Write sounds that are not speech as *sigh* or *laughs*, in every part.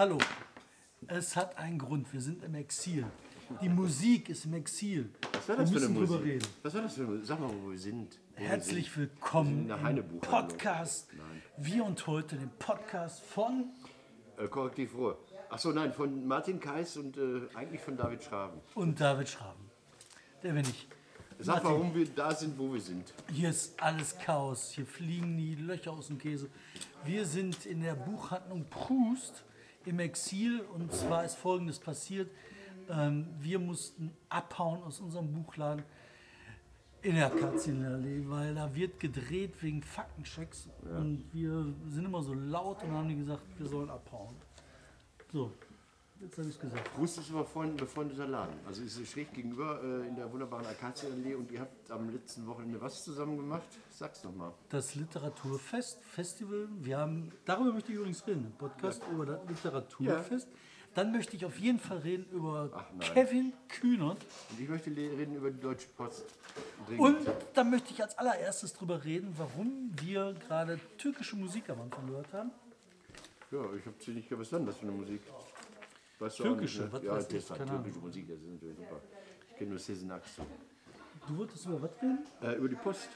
Hallo. Es hat einen Grund. Wir sind im Exil. Die Musik ist im Exil. Was war wir das für müssen eine drüber Musik? reden. Was war das für eine Musik? Sag mal, wo wir sind. Wo wir Herzlich sind. willkommen in der im. Podcast. Wir und heute den Podcast von Äh, korrektiv Ruhe. Achso, nein, von Martin Kais und äh, eigentlich von David Schraven. und David Schraben. Der bin ich. Sag, Martin. warum wir da sind, wo wir sind. Hier ist alles Chaos. Hier fliegen die Löcher aus dem Käse. Wir sind in der Buchhandlung Proust im Exil. Und zwar ist Folgendes passiert. Ähm, wir mussten abhauen aus unserem Buchladen in der Katzenallee, weil da wird gedreht wegen Faktenchecks. Und wir sind immer so laut und haben die gesagt, wir sollen abhauen. So, jetzt habe ich es gesagt. Brust ist aber freund, befreundeter Laden. Also ist schräg gegenüber äh, in der wunderbaren Akazienallee und ihr habt am letzten Wochenende was zusammen gemacht? Sag's doch mal. Das Literaturfest, Festival. Wir haben, darüber möchte ich übrigens reden, im Podcast über das Literaturfest. Dann möchte ich auf jeden Fall reden über. Kevin Kühnert. Und ich möchte reden über die Deutsche Post. Dringend. Und dann möchte ich als allererstes darüber reden, warum wir gerade türkische Musik am Anfang gehört haben. Ja, ich habe ziemlich was ist denn das für eine Musik? Weißt du Türkische, nicht, was? Ja, weiß das ich, ist halt keine Ahnung. türkische Musik, das ist natürlich super. Ich kenne nur Sezen Aksu. Du wolltest über was reden? Äh, über die Post.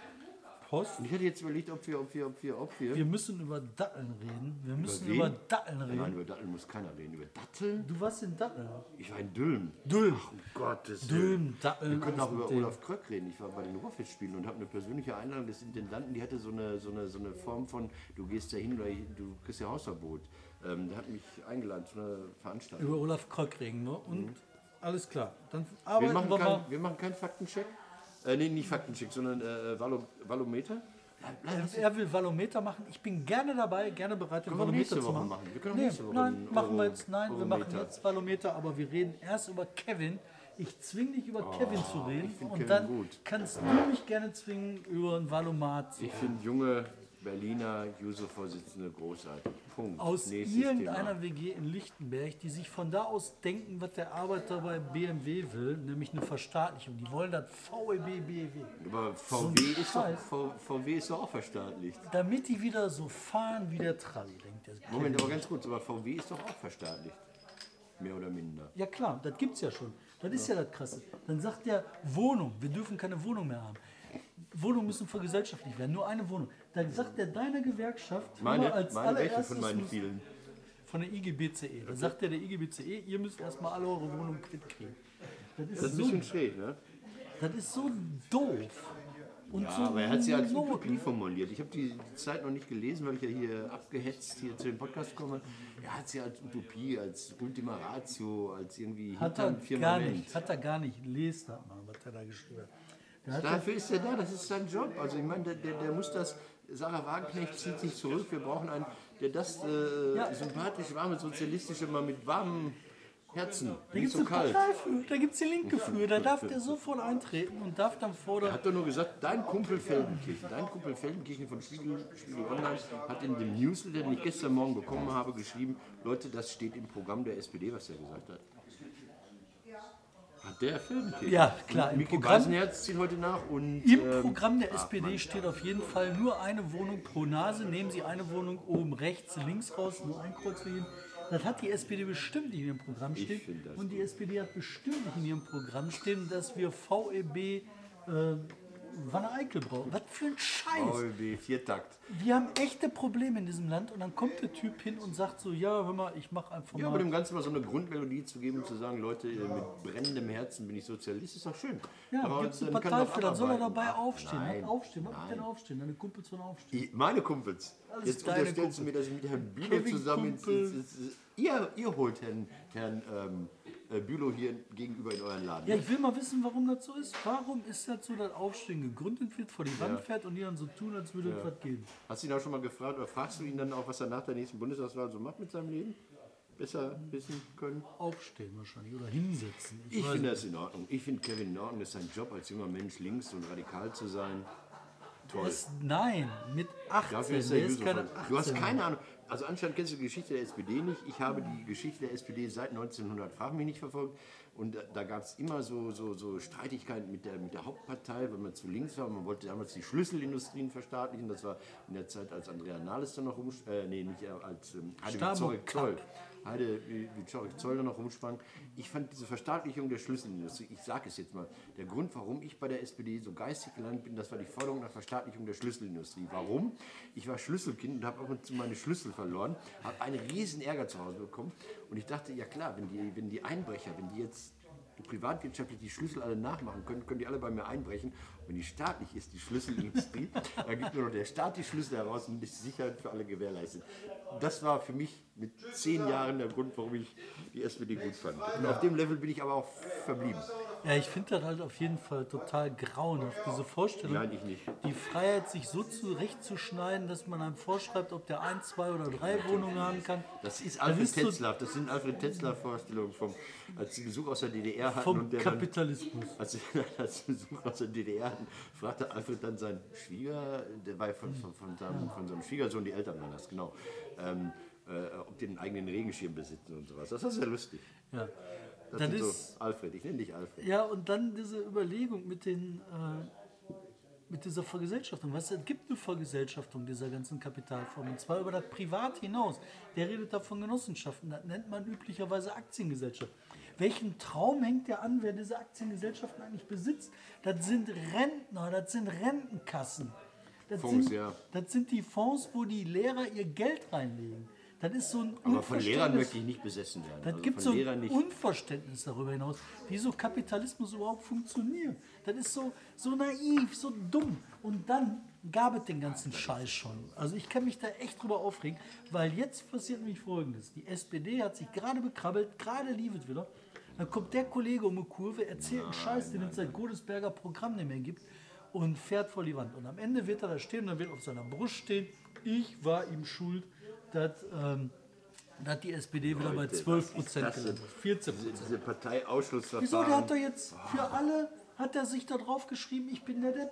Post. Und ich hatte jetzt überlegt, ob wir, ob wir, ob wir, ob wir. Wir müssen über Datteln reden. Wir müssen wen? über Datteln Nein, reden. über Datteln muss keiner reden. Über Datteln? Du warst in Datteln. Ich war in Dülmen. Dülm. Um Gottes Dülm, Datteln. Wir können auch alles über. Olaf Kröck reden. Ich war bei den Ruhrfestspielen und habe eine persönliche Einladung des Intendanten. Die hatte so eine, so eine, so eine Form von, du gehst da hin oder du kriegst ja Hausverbot. Ähm, der hat mich eingeladen zu einer Veranstaltung. Über Olaf Kröck reden wir. Und alles klar. Dann Wir arbeiten machen, wir mal. kein, wir machen keinen Faktencheck. Äh, nee, nicht Faktencheck, sondern äh, Valo, Valometer. Er, er will Valometer machen. Ich bin gerne dabei, gerne bereit, den wir Valometer zu machen. machen. Wir können auch nee, nächste Woche nein, machen wir jetzt. Nein, wir machen Eurometer. jetzt Valometer, aber wir reden erst über Kevin. Ich zwinge dich über Kevin zu reden Oh, und Kevin dann gut. kannst du mich gerne zwingen über ein Valomat. zu Ich finde junge Berliner Juso-Vorsitzende großartig. Punkt. Aus Nächstes irgendeiner Thema. WG in Lichtenberg, die sich von da aus denken, was der Arbeiter bei BMW will, nämlich eine Verstaatlichung. Die wollen das VEB BEW. Aber So VW, ein ist doch. V- VW ist doch auch verstaatlicht. Damit die wieder so fahren wie der Tralli, denkt der. Moment, aber ganz kurz, aber VW ist doch auch verstaatlicht. Mehr oder minder. Ja klar, das gibt's ja schon. Das ist ja das Krasse. Dann sagt der Wohnung, wir dürfen keine Wohnung mehr haben. Wohnungen müssen vergesellschaftlicht werden, nur eine Wohnung. Dann sagt der deiner Gewerkschaft Meine, immer als meine welche von meinen vielen? von der IGBCE. Dann sagt der der IGBCE, ihr müsst erstmal alle eure Wohnungen quitt kriegen. Das ist, Das ist ein so, bisschen schräg, ne? das ist so doof. Und Ja, so aber er hat sie als Utopie formuliert. Ich habe die Zeit noch nicht gelesen, weil ich ja hier abgehetzt hier zu dem Podcast komme. Er hat sie als Utopie, als Ultima Ratio, als irgendwie Hat er gar nicht, hat er gar nicht. Lest das mal, was er da geschrieben hat. Dafür ist er da, das ist sein Job. Also ich meine, der, der, der muss das, Sarah Wagenknecht zieht sich zurück, wir brauchen einen, der das äh, Ja. sympathisch, warme, sozialistische mal mit warmem Herzen, da gibt es so kalt. Für, da gibt es die Linke für. Da darf der sofort eintreten und darf dann Er fordern, hat doch nur gesagt, dein Kumpel Feldenkirchen, dein Kumpel Feldenkirchen von Spiegel, Spiegel Online hat in dem Newsletter, den ich gestern Morgen bekommen habe, geschrieben, Leute, das steht im Programm der SPD, was er gesagt hat. Hat der Feldenkirchen? Ja, klar, im Miki Programm- Beisenherz zieht heute nach und Im ähm, Programm der SPD steht auf jeden Fall nur eine Wohnung pro Nase. Nehmen Sie eine Wohnung oben rechts, links raus, nur ein Kreuz für jeden. Das hat die SPD bestimmt nicht in ihrem Programm stehen. Und die SPD hat bestimmt nicht in ihrem Programm stehen, dass wir VEB äh, Wanne Eickel brauchen. Was für ein Scheiß. VLB, Viertakt. Wir haben echte Probleme in diesem Land und dann kommt der Typ hin und sagt so, ja, hör mal, ich mache einfach Ja, aber mal. dem Ganzen mal so eine Grundmelodie zu geben und zu sagen, Leute, mit brennendem Herzen bin ich Sozialist, ist doch schön. Ja, aber gibt es eine Partei für, dann soll er dabei Ach, aufstehen. Nein, Nein, aufstehen, was denn aufstehen? Deine Kumpels sollen aufstehen. Ich- Meine Kumpels. Alles Jetzt unterstellst du mir, dass ich mit Herrn Kevin zusammen ins, Kumpel. ins, ins, ihr, ihr holt Herrn, Herrn ähm, äh, Bülow hier gegenüber in euren Laden. Ja, ich will mal wissen, warum das so ist. Warum ist das so, dass Aufstehen gegründet wird, vor die Wand fährt und die dann so tun, als würde es was geben? Hast du ihn auch schon mal gefragt oder fragst du ihn dann auch, was er nach der nächsten Bundestagswahl so macht mit seinem Leben? Besser wissen können? Aufstehen wahrscheinlich oder hinsetzen. Ich weiß finde das in Ordnung. Ich finde Kevin in Ordnung, das ist sein Job als junger Mensch links und radikal zu sein. Toll. Es- nein, mit 18. Dafür ist der er ist keine Juso. 18. Du hast keine Ahnung. Also anscheinend kennst du die Geschichte der SPD nicht. Ich habe die Geschichte der SPD seit 1900, frag mich nicht, verfolgt. Und da, da gab es immer so, so, so Streitigkeiten mit der, mit der Hauptpartei, wenn man zu links war. Man wollte damals die Schlüsselindustrien verstaatlichen. Das war in der Zeit, als Andrea Nahles dann noch rum, äh, nee, nicht äh, als ähm, Witzorek Zoll. Heide Witzorek Zoll dann noch rumsprang. Ich fand diese Verstaatlichung der Schlüsselindustrie, ich sage es jetzt mal, der Grund, warum ich bei der SPD so geistig gelandet bin, das war die Forderung nach Verstaatlichung der Schlüsselindustrie. Warum? Ich war Schlüsselkind und habe zu meine Schlüssel verloren, habe einen riesen Ärger zu Hause bekommen und ich dachte, ja klar, wenn die, wenn die Einbrecher, wenn die jetzt privatwirtschaftlich die Schlüssel alle nachmachen können, können die alle bei mir einbrechen. Und wenn die staatlich ist, die Schlüsselindustrie, *laughs* dann gibt nur noch der Staat die Schlüssel heraus und die Sicherheit für alle gewährleistet. Das war für mich mit zehn Jahren der Grund, warum ich die SPD gut fand. Und auf dem Level bin ich aber auch verblieben. Ja, ich finde das halt auf jeden Fall total grauenhaft, diese Vorstellung. Nein, ich nicht. Die Freiheit, sich so zurechtzuschneiden, dass man einem vorschreibt, ob der ein, zwei oder drei Wohnungen haben kann. Das ist Alfred du- Tetzlaff, das sind Alfred Tetzlaff-Vorstellungen, vom, als sie Besuch aus der DDR hatten. Vom und der dann, Kapitalismus. als sie *laughs* als sie Besuch aus der DDR hatten, fragte Alfred dann seinen Schwieger, der war von, von, von, seinem, von seinem Schwiegersohn, die Eltern waren das, genau, ähm, äh, ob die einen eigenen Regenschirm besitzen und sowas. Das ist sehr lustig. Ja. Das, sind ist- so, Alfred, ich nenne dich Alfred. Ja, und dann diese Überlegung mit, den, äh, mit dieser Vergesellschaftung. Was, es gibt eine Vergesellschaftung dieser ganzen Kapitalformen, und zwar über das Privat hinaus. Der redet da von Genossenschaften, das nennt man üblicherweise Aktiengesellschaft. Welchen Traum hängt der an, wer diese Aktiengesellschaften eigentlich besitzt? Das sind Rentner, das sind Rentenkassen. Das, Fonds, sind, ja. das sind die Fonds, wo die Lehrer ihr Geld reinlegen. Das ist so ein Aber von Lehrern möchte ich nicht besessen werden. das Also gibt von so ein nicht. Unverständnis darüber hinaus, wie so Kapitalismus überhaupt funktioniert. Das ist so, so naiv, so dumm. Und dann gab es den ganzen Scheiß schon. Also ich kann mich da echt drüber aufregen, weil jetzt passiert nämlich Folgendes. Die SPD hat sich gerade bekrabbelt, gerade lief es wieder. Dann kommt der Kollege um die Kurve, erzählt einen Scheiß, den es seit Godesberger Programm nicht mehr gibt und fährt vor die Wand. Und am Ende wird er da stehen und dann wird auf seiner Brust stehen, ich war ihm schuld, dass, ähm, dass die SPD wieder bei Leute, 12 was ist Prozent gelandet denn? ist. 14 Diese, Prozent. diese Parteiausschlussverfahren. Wieso? Der hat doch jetzt für alle, hat er sich da drauf geschrieben, ich bin der Depp.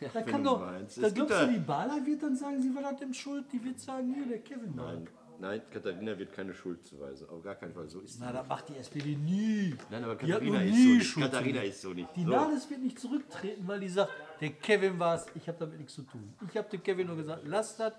Da wenn kann du doch, meinst. da Es gibt glaubst du, die Bala wird dann sagen, sie war da dem schuld, die wird sagen, hier, der Kevin war. Nein, nein, Katharina wird keine Schuld zuweisen. Auf gar keinen Fall. So ist Na, sie. das macht die SPD nie. Nein, aber Die hat Katharina noch ist nie so nicht. Schuld Katharina ist so nicht. Die So. Nahles wird nicht zurücktreten, weil die sagt, der Kevin war es, ich habe damit nichts zu tun. Ich habe dem Kevin nur gesagt, lass das,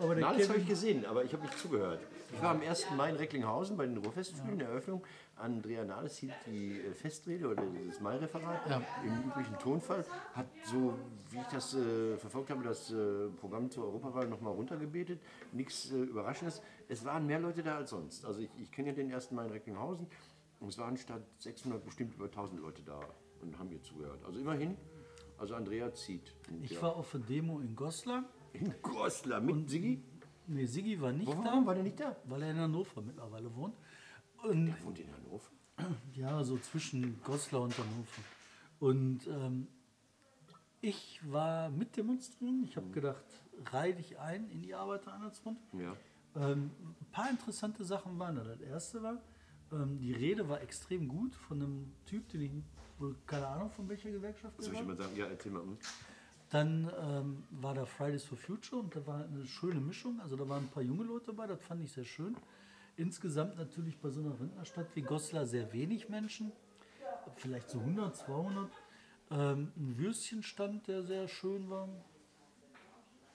aber Na, das habe ich gesehen, aber ich habe nicht zugehört. Ich war am 1. Mai in Recklinghausen bei den Ruhrfestspielen, der Eröffnung. Andrea Nahles hielt die äh, Festrede oder das Mai-Referat Ja. im üblichen Tonfall. Hat so, wie ich das äh, verfolgt habe, das äh, Programm zur Europawahl nochmal runtergebetet. Nichts äh, Überraschendes. Es waren mehr Leute da als sonst. Also ich, ich kenne ja den 1. Mai in Recklinghausen. Und es waren statt 600 bestimmt über 1000 Leute da und haben ihr zugehört. Also immerhin, also Andrea zieht. Ich ja. war auf der Demo in Goslar. In Goslar mit Sigi. Nee, Sigi war nicht Warum da, war der nicht da? weil er in Hannover mittlerweile wohnt. Und Wohnt in Hannover. Ja, so zwischen Goslar und Hannover. Und ähm, ich war mit demonstrieren. Ich habe gedacht, reih dich ein in die Arbeitereinheitsfront. Ja. Ähm, ein paar interessante Sachen waren da. Das erste war, ähm, die Rede war extrem gut von einem Typ, den ich wohl keine Ahnung von welcher Gewerkschaft der Soll ich immer sagen, ja, erzähl mal. Dann ähm, war da Fridays for Future und da war eine schöne Mischung. Also da waren ein paar junge Leute dabei, das fand ich sehr schön. Insgesamt natürlich bei so einer Rentnerstadt wie Goslar sehr wenig Menschen, vielleicht so 100, 200. Ähm, ein Würstchenstand, der sehr schön war.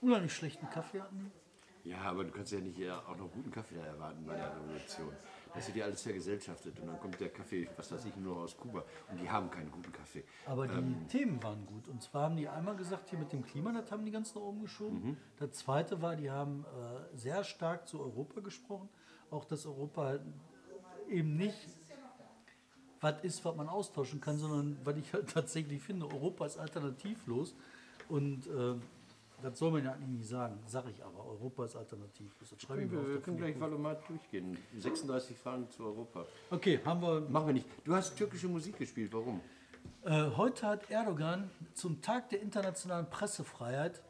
Unheimlich schlechten Kaffee hatten die. Ja, aber du kannst ja nicht ja, auch noch guten Kaffee erwarten bei der Revolution. Das wird ja alles vergesellschaftet und dann kommt der Kaffee, was weiß ich, nur aus Kuba und die haben keinen guten Kaffee. Aber die Themen waren gut. Und zwar haben die einmal gesagt, hier mit dem Klima, das haben die ganz nach oben geschoben. Das zweite war, die haben äh, sehr stark zu Europa gesprochen. Auch dass Europa eben nicht was ist, was man austauschen kann, sondern was ich halt *laughs* tatsächlich finde, Europa ist alternativlos. Und äh, das soll man ja eigentlich nicht sagen, sage ich aber. Europa ist alternativlos. Das schreibe ich mir auf. Wir können gleich Valomat durchgehen. 36 Fragen zu Europa. Okay, haben wir Machen wir nicht. Du hast türkische Musik gespielt, warum? Äh, heute hat Erdogan zum Tag der internationalen Pressefreiheit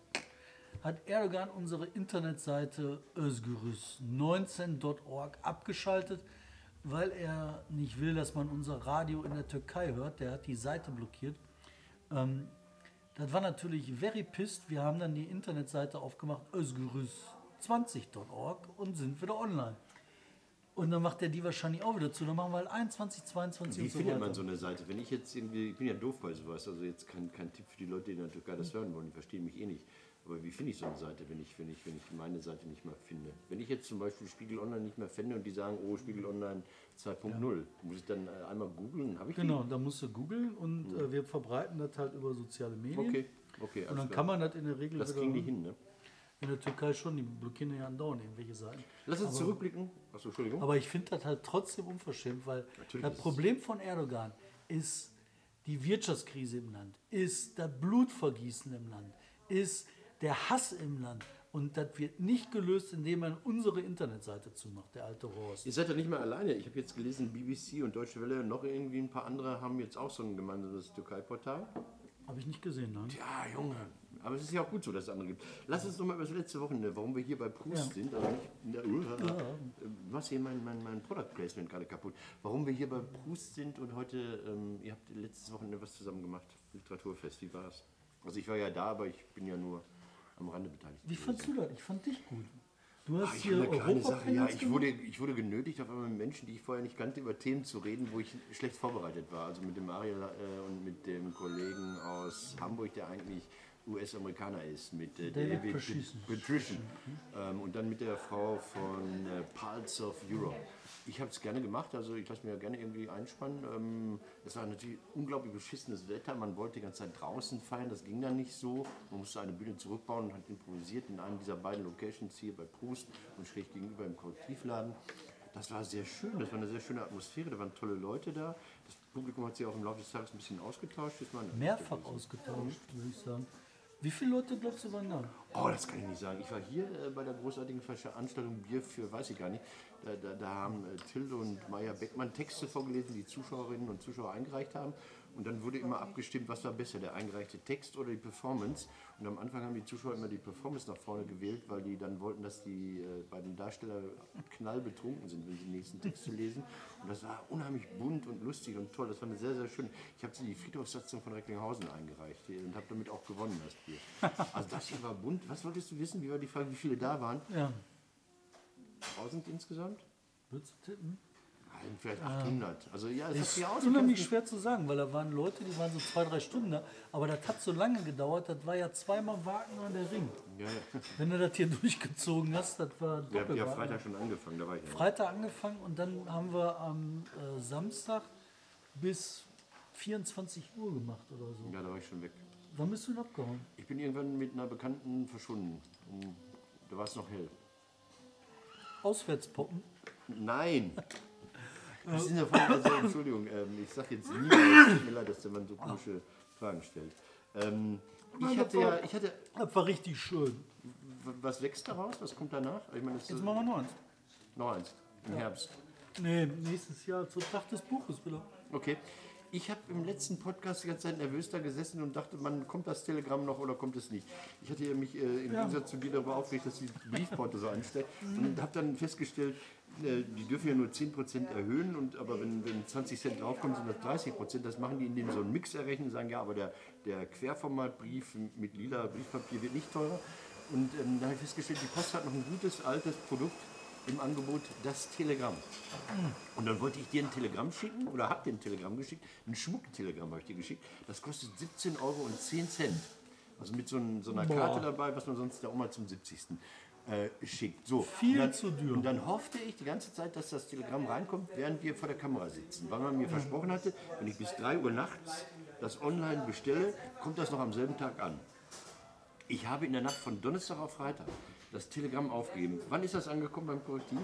hat Erdogan unsere Internetseite özgürüz19.org abgeschaltet, weil er nicht will, dass man unser Radio in der Türkei hört. Der hat die Seite blockiert. Ähm, das war natürlich very pissed. Wir haben dann die Internetseite aufgemacht, özgürüz20.org und sind wieder online. Und dann macht er die wahrscheinlich auch wieder zu. Dann machen wir halt 21, 22 Wie und so findet weiter. man so eine Seite? Wenn ich jetzt irgendwie, ich bin ja doof bei sowas, also jetzt kein, kein Tipp für die Leute, die in der Türkei das hören wollen, die verstehen mich eh nicht. Aber wie finde ich so eine Seite, wenn ich, wenn, ich, wenn ich meine Seite nicht mehr finde? Wenn ich jetzt zum Beispiel Spiegel Online nicht mehr finde und die sagen, oh, Spiegel Online 2.0, muss ich dann äh, einmal googeln? Habe ich Genau, da musst du googeln und äh, wir verbreiten das halt über soziale die? Medien. Okay, okay. Und dann klar. kann man das in der Regel das kriegen die hin, ne? in der Türkei schon, die blockieren ja andauernd irgendwelche Seiten. Lass uns zurückblicken. Achso, Entschuldigung. Aber ich finde das halt trotzdem unverschämt, weil Natürlich das Problem von Erdogan ist die Wirtschaftskrise im Land, ist das Blutvergießen im Land, ist der Hass im Land. Und das wird nicht gelöst, indem man unsere Internetseite zumacht, der alte Horst. Ihr seid ja nicht mehr alleine. Ich habe jetzt gelesen, BBC und Deutsche Welle und noch irgendwie ein paar andere haben jetzt auch so ein gemeinsames Türkei-Portal. Habe ich nicht gesehen, nein. Ja, Junge. Aber es ist ja auch gut so, dass es andere gibt. Lass uns noch mal über das letzte Wochenende, warum wir hier bei Proust Ja. sind. Also nicht in der, uh, Du machst hier mein, mein, mein Product Placement gerade kaputt. Warum wir hier bei Proust sind und heute, ähm, ihr habt letztes Wochenende was zusammen gemacht. Literaturfest, wie war es? Also ich war ja da, aber ich bin ja nur am Rande beteiligt. Wie fandst du das? Ich fand dich gut. Du hast Ah, Ich hier habe eine kleine Sache, ja, ich wurde, ich wurde genötigt, auf einmal mit Menschen, die ich vorher nicht kannte, über Themen zu reden, wo ich schlecht vorbereitet war. Also mit dem Ariel äh, und mit dem Kollegen aus Hamburg, der eigentlich US-Amerikaner ist, mit äh, David Patrician. Patrician. Ähm, und dann mit der Frau von äh, Pulse of Europe. Ich habe es gerne gemacht, also ich lasse mir ja gerne irgendwie einspannen. Ähm, es war natürlich unglaublich beschissenes Wetter, man wollte die ganze Zeit draußen feiern, das ging dann nicht so. Man musste eine Bühne zurückbauen und hat improvisiert in einem dieser beiden Locations hier bei Proust und schräg gegenüber im Korrektivladen. Das war sehr schön, das war eine sehr schöne Atmosphäre, da waren tolle Leute da. Das Publikum hat sich auch im Laufe des Tages ein bisschen ausgetauscht. Mehrfach ausgetauscht, würde ich sagen. Wie viele Leute glaubst du waren da? Oh, das kann ich nicht sagen. Ich war hier äh, bei der großartigen Veranstaltung Bier für, weiß ich gar nicht. Da, da, da haben äh, Tilde und Maya Beckmann Texte vorgelesen, die Zuschauerinnen und Zuschauer eingereicht haben. Und dann wurde immer abgestimmt, was war besser, der eingereichte Text oder die Performance. Und am Anfang haben die Zuschauer immer die Performance nach vorne gewählt, weil die dann wollten, dass die äh, beiden Darsteller knallbetrunken sind, wenn sie die nächsten Texte lesen. Und das war unheimlich bunt und lustig und toll. Das war eine sehr, sehr schön. Ich habe die Friedhofssatzung von Recklinghausen eingereicht hier und habe damit auch gewonnen, das Bier. Also das hier war bunt. Was wolltest du wissen? Wie war die Frage, wie viele da waren? Ja. 1000 insgesamt? Würdest du tippen? Vielleicht 800. Also ja, es Ist sich unheimlich schwer zu sagen, weil da waren Leute, die waren so zwei, drei Stunden da. Aber das hat so lange gedauert, das war ja zweimal Warten an der Ring. Ja, ja. Wenn du das hier *laughs* durchgezogen hast, das war Wir haben ja. Freitag schon angefangen, da war ich ja. Freitag angefangen und dann haben wir am äh, Samstag bis 24 Uhr gemacht oder so. Ja, da war ich schon weg. Wann bist du denn abgehauen? Ich bin irgendwann mit einer Bekannten verschwunden. Und Da war es noch hell. Auswärtspoppen. Nein! *laughs* Das ist eine Frage, also, Entschuldigung, ähm, ich sage jetzt niemals, tut mir leid, dass der Mann so komische Fragen stellt. Ähm, ich hatte ja, ich hatte, Das war richtig schön. was wächst daraus? Was kommt danach? Ich meine, das Jetzt ist machen wir noch eins. noch eins, im Herbst. Nee, nächstes Jahr zur Tag des Buches wieder. Okay. Ich habe im letzten Podcast die ganze Zeit nervös da gesessen und dachte, man kommt das Telegramm noch oder kommt es nicht. Ich hatte ja mich äh, im Gegensatz zu dir darüber aufgeregt, dass die Briefporte so ansteigt und habe dann festgestellt, die dürfen ja nur 10% erhöhen, und, aber wenn, wenn 20 Cent draufkommt, sind das 30%. Das machen die, indem sie so einen Mix errechnen und sagen, ja, aber der, der Querformatbrief mit lila Briefpapier wird nicht teurer. Und ähm, da habe ich festgestellt, die Post hat noch ein gutes, altes Produkt im Angebot, das Telegramm. Und dann wollte ich dir ein Telegramm schicken oder hab dir ein Telegramm geschickt. Ein Schmucktelegramm habe ich dir geschickt. Das kostet 17,10 Euro. Also mit so, ein, so einer Boah. Karte dabei, was man sonst der Oma zum 70. Äh, schickt. So, Viel und dann, zu dürr. Und dann hoffte ich die ganze Zeit, dass das Telegramm reinkommt, während wir vor der Kamera sitzen. Weil man mir versprochen hatte, wenn ich bis 3 Uhr nachts das online bestelle, kommt das noch am selben Tag an. Ich habe in der Nacht von Donnerstag auf Freitag das Telegramm aufgegeben. Wann ist das angekommen beim Korrektiv?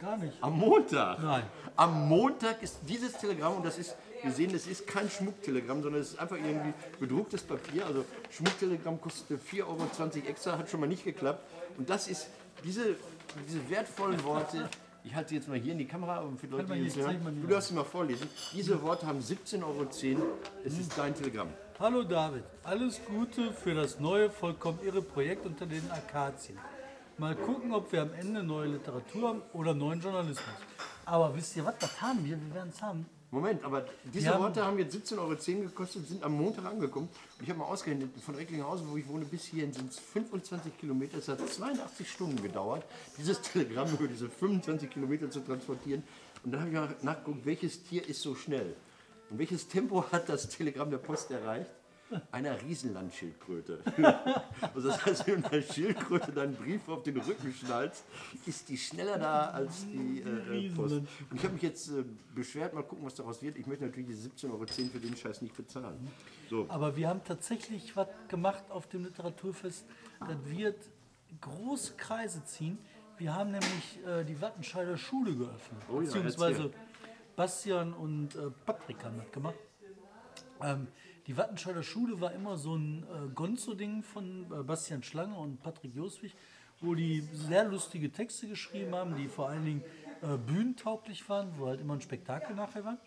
Gar nicht. Am Montag. Nein. Am Montag ist dieses Telegramm, und das ist, wir sehen, es ist kein Schmucktelegramm, sondern es ist einfach irgendwie bedrucktes Papier. Also Schmucktelegramm kostete 4,20 Euro extra, hat schon mal nicht geklappt. Und das ist, diese, diese wertvollen Worte, ich halte sie jetzt mal hier in die Kamera, um für die Leute, die das hören, du darfst sie mal vorlesen. Diese Worte haben 17,10 Euro, es ist dein Telegramm. Hallo David, alles Gute für das neue, vollkommen irre Projekt unter den Akazien. Mal gucken, ob wir am Ende neue Literatur haben oder neuen Journalismus. Aber wisst ihr was, das haben wir, wir werden es haben. Moment, aber diese haben- Worte haben jetzt 17,10 Euro gekostet, sind am Montag angekommen. Und ich habe mal ausgerechnet, von Recklinghausen, wo ich wohne, bis hierhin sind es 25 Kilometer. Es hat 82 Stunden gedauert, dieses Telegramm über diese 25 Kilometer zu transportieren. Und dann habe ich mal nachgeguckt, welches Tier ist so schnell? Und welches Tempo hat das Telegramm der Post erreicht? Einer Riesenlandschildkröte. *laughs* also das heißt, wenn du einer Schildkröte deinen Brief auf den Rücken schnallst, ist die schneller da als die äh, äh, Post. Und ich habe mich jetzt äh, beschwert, mal gucken, was daraus wird. Ich möchte natürlich die 17,10 Euro für den Scheiß nicht bezahlen. So, Aber wir haben tatsächlich was gemacht auf dem Literaturfest. Das wird große Kreise ziehen. Wir haben nämlich äh, die Wattenscheider Schule geöffnet. Oh ja, beziehungsweise erzähl. Bastian und äh, Patrick haben das gemacht. Ähm, die Wattenscheider Schule war immer so ein äh, Gonzo-Ding von äh, Bastian Schlange und Patrick Joswig, wo die sehr lustige Texte geschrieben haben, die vor allen Dingen äh, bühnentauglich waren, wo halt immer ein Spektakel nachher war.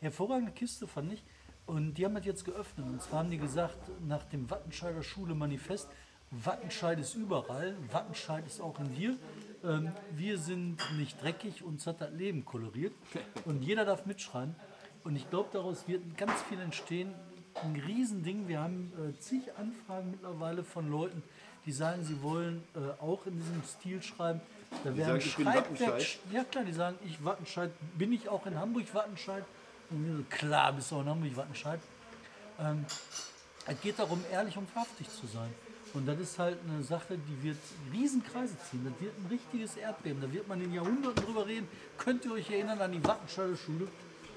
Hervorragende Kiste fand ich. Und die haben das jetzt geöffnet. Und zwar haben die gesagt, nach dem Wattenscheider Schule Manifest, Wattenscheid ist überall, Wattenscheid ist auch in dir. Ähm, wir sind nicht dreckig, uns hat das Leben koloriert. *laughs* Und jeder darf mitschreien. Und ich glaube, daraus wird ganz viel entstehen. Ein Riesending. Wir haben äh, zig Anfragen mittlerweile von Leuten, die sagen, sie wollen äh, auch in diesem Stil schreiben. Da werden ich bin Schreibwerk- ja klar, die sagen, ich Wattenscheid, bin ich auch in Hamburg Wattenscheid? Und wir so, klar, bist du auch in Hamburg Wattenscheid. Ähm, es geht darum, ehrlich und wahrhaftig zu sein. Und das ist halt eine Sache, die wird Riesenkreise ziehen. Das wird ein richtiges Erdbeben. Da wird man in Jahrhunderten drüber reden. Könnt ihr euch erinnern an die Wattenscheider Schule?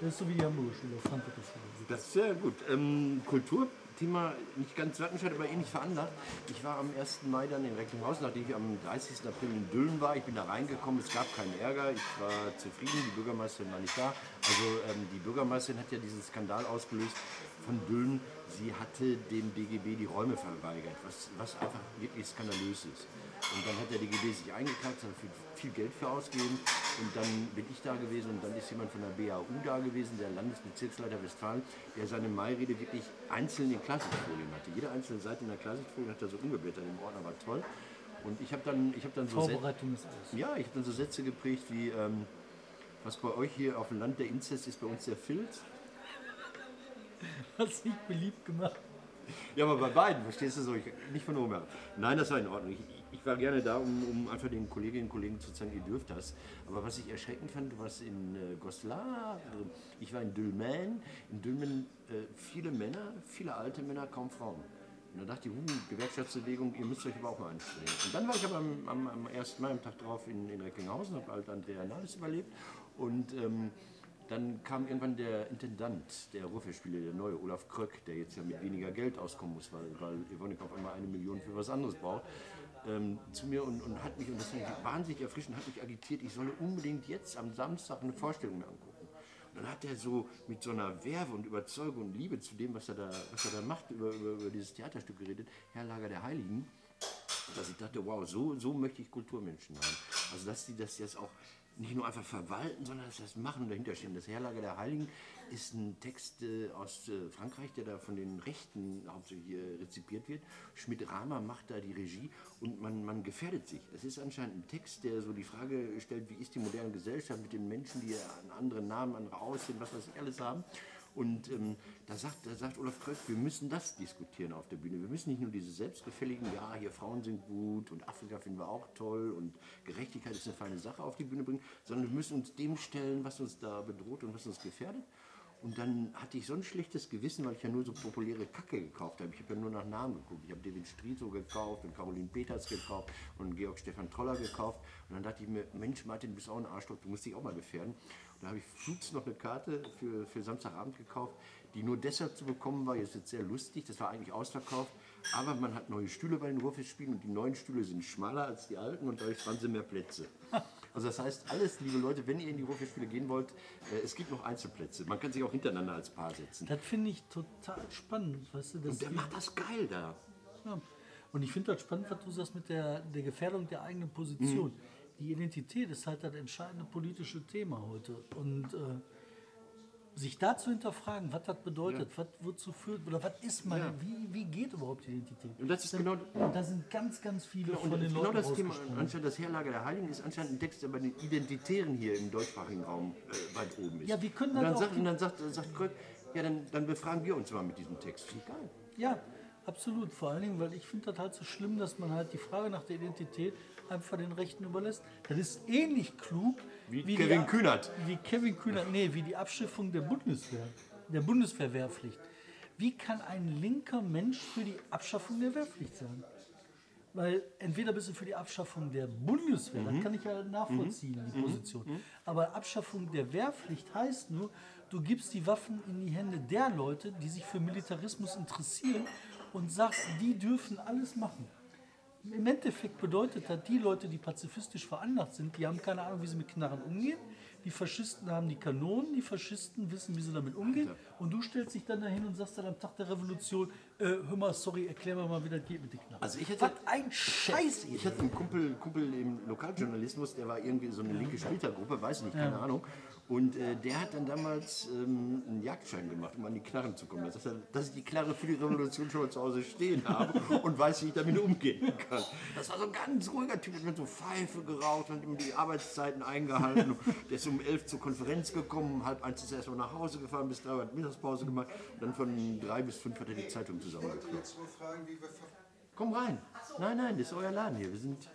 Das ist so wie die Hamburger Schule, Frankfurter Schule. das ist sehr gut. Ähm, Kulturthema, nicht ganz Wattenscheid, aber ähnlich veranlagt. Ich war am 1. Mai dann in Recklinghausen, nachdem ich am 30. April in Düllen war. Ich bin da reingekommen, es gab keinen Ärger, ich war zufrieden, die Bürgermeisterin war nicht da. Also ähm, die Bürgermeisterin hat ja diesen Skandal ausgelöst von Düllen. Sie hatte dem DGB die Räume verweigert, was, was einfach wirklich skandalös ist. Und dann hat der DGB sich eingekauft, hat viel, viel Geld für ausgegeben. Und dann bin ich da gewesen und dann ist jemand von der BAU da gewesen, der Landesbezirksleiter Westfalen, der seine Mairede wirklich einzeln in Klarsichtfolien hatte. Jede einzelne Seite in der Klarsichtfolie hat er so umgeblättert im Ordner, war toll. Und ich habe dann, ich dann so Sätze, Vorbereitung ist alles. ja, ich habe dann so Sätze geprägt wie, ähm, was bei euch hier auf dem Land der Inzest ist, bei uns der Filz. *laughs* Hat sich beliebt gemacht. Ja, aber bei beiden, verstehst du so? Ich, nicht von oben herab. Nein, das war in Ordnung. Ich, ich war gerne da, um, um einfach den Kolleginnen und Kollegen zu zeigen, ihr dürft das. Aber was ich erschreckend fand, warst in äh, Goslar, äh, ich war in Dülmen. In Dülmen äh, viele Männer, viele alte Männer, kaum Frauen. Und da dachte ich, huh, Gewerkschaftsbewegung, ihr müsst euch aber auch mal anstrengen. Und dann war ich aber am, am, am 1. Mai, am Tag drauf, in, in Recklinghausen, habe halt Andrea Nahles überlebt. Und ähm, dann kam irgendwann der Intendant der Ruhrfestspiele, der neue Olaf Kröck, der jetzt ja mit weniger Geld auskommen muss, weil, weil Evonik auf einmal eine Million für was anderes braucht, ähm, zu mir und, und hat mich, und das fand ich wahnsinnig erfrischend, hat mich agitiert, ich solle unbedingt jetzt am Samstag eine Vorstellung mir angucken. Und dann hat er so mit so einer Werbe und Überzeugung und Liebe zu dem, was er da, was er da macht, über, über, über dieses Theaterstück geredet, Herr Lager der Heiligen, dass ich dachte, wow, so, so möchte ich Kulturmenschen haben. Also dass die das jetzt auch nicht nur einfach verwalten, sondern das machen und dahinter stehen. Das Herlager der Heiligen ist ein Text äh, aus äh, Frankreich, der da von den Rechten hauptsächlich äh, rezipiert wird. Schmidt-Rahmer macht da die Regie und man, man gefährdet sich. Das ist anscheinend ein Text, der so die Frage stellt, wie ist die moderne Gesellschaft mit den Menschen, die einen anderen Namen, andere Aussehen, was weiß ich alles haben. Und ähm, da, sagt, da sagt Olaf Kröck, wir müssen das diskutieren auf der Bühne. Wir müssen nicht nur diese selbstgefälligen, ja, hier Frauen sind gut und Afrika finden wir auch toll und Gerechtigkeit ist eine feine Sache auf die Bühne bringen, sondern wir müssen uns dem stellen, was uns da bedroht und was uns gefährdet. Und dann hatte ich so ein schlechtes Gewissen, weil ich ja nur so populäre Kacke gekauft habe. Ich habe ja nur nach Namen geguckt. Ich habe David Striso gekauft und Caroline Peters gekauft und Georg Stefan Troller gekauft. Und dann dachte ich mir, Mensch Martin, du bist auch ein Arschloch, du musst dich auch mal gefährden. Und da habe ich flugs noch eine Karte für, für Samstagabend gekauft, die nur deshalb zu bekommen war. Jetzt ist sehr lustig, das war eigentlich ausverkauft. Aber man hat neue Stühle bei den Ruhrfestspielen und die neuen Stühle sind schmaler als die alten und dadurch waren sie mehr Plätze. Also das heißt, alles, liebe Leute, wenn ihr in die Ruhrfestspiele gehen wollt, äh, es gibt noch Einzelplätze. Man kann sich auch hintereinander als Paar setzen. Das finde ich total spannend. Weißt du, dass Und der die- macht das geil da. Ja. Und ich finde das spannend, was du sagst mit der, der Gefährdung der eigenen Position. Die Identität ist halt das entscheidende politische Thema heute. Und äh, sich da zu hinterfragen, was das bedeutet, was wozu führt oder was ist meine, Ja. wie, wie geht überhaupt Identität? Und das ist Dann- genau- und da sind ganz, ganz viele Und von den genau Leuten das Thema, anstatt das Herlager der Heiligen, ist anscheinend ein Text, der bei den Identitären hier im deutschsprachigen Raum äh, weit oben ist. Ja, wir können und dann auch sagt, die- und dann sagt, sagt Kröck, ja, dann, dann befragen wir uns mal mit diesem Text. Finde ich geil. Ja, absolut. Vor allen Dingen, weil ich finde das halt so schlimm, dass man halt die Frage nach der Identität einfach den Rechten überlässt. Das ist ähnlich klug Wie die Kevin Ab- Kühnert. Wie Kevin Kühnert, nee, wie die Abschiffung der Bundeswehr, der Bundeswehrwehrpflicht. Wie kann ein linker Mensch für die Abschaffung der Wehrpflicht sein? Weil entweder bist du für die Abschaffung der Bundeswehr, Mhm. das kann ich ja nachvollziehen, die Position. Aber Abschaffung der Wehrpflicht heißt nur, du gibst die Waffen in die Hände der Leute, die sich für Militarismus interessieren und sagst, die dürfen alles machen. Im Endeffekt bedeutet das, die Leute, die pazifistisch veranlagt sind, die haben keine Ahnung, wie sie mit Knarren umgehen. Die Faschisten haben die Kanonen, die Faschisten wissen, wie sie damit umgehen. Und du stellst dich dann dahin und sagst dann am Tag der Revolution, äh, hör mal, sorry, erklär mir mal, wie das geht mit den Knarren. Also ich hätte- Was ein Scheiß, Ich hatte einen Kumpel, Kumpel im Lokaljournalismus, der war irgendwie so eine linke Splittergruppe, weiß nicht, keine Ahnung. Und äh, der hat dann damals ähm, einen Jagdschein gemacht, um an die Knarren zu kommen. Das heißt, dass ich die Knarre für die Revolution schon mal zu Hause stehen habe und weiß, wie ich damit umgehen kann. Das war so ein ganz ruhiger Typ, der hat so Pfeife geraucht und immer die Arbeitszeiten eingehalten. Der ist um elf zur Konferenz gekommen, um halb eins ist er erstmal nach Hause gefahren, bis drei Uhr hat Mittagspause gemacht. Und dann von drei bis fünf hat er die Zeitung zusammengeklappt. jetzt nur fragen, wie wir ver Komm rein. Nein, nein, das ist euer Laden hier. Wir sind.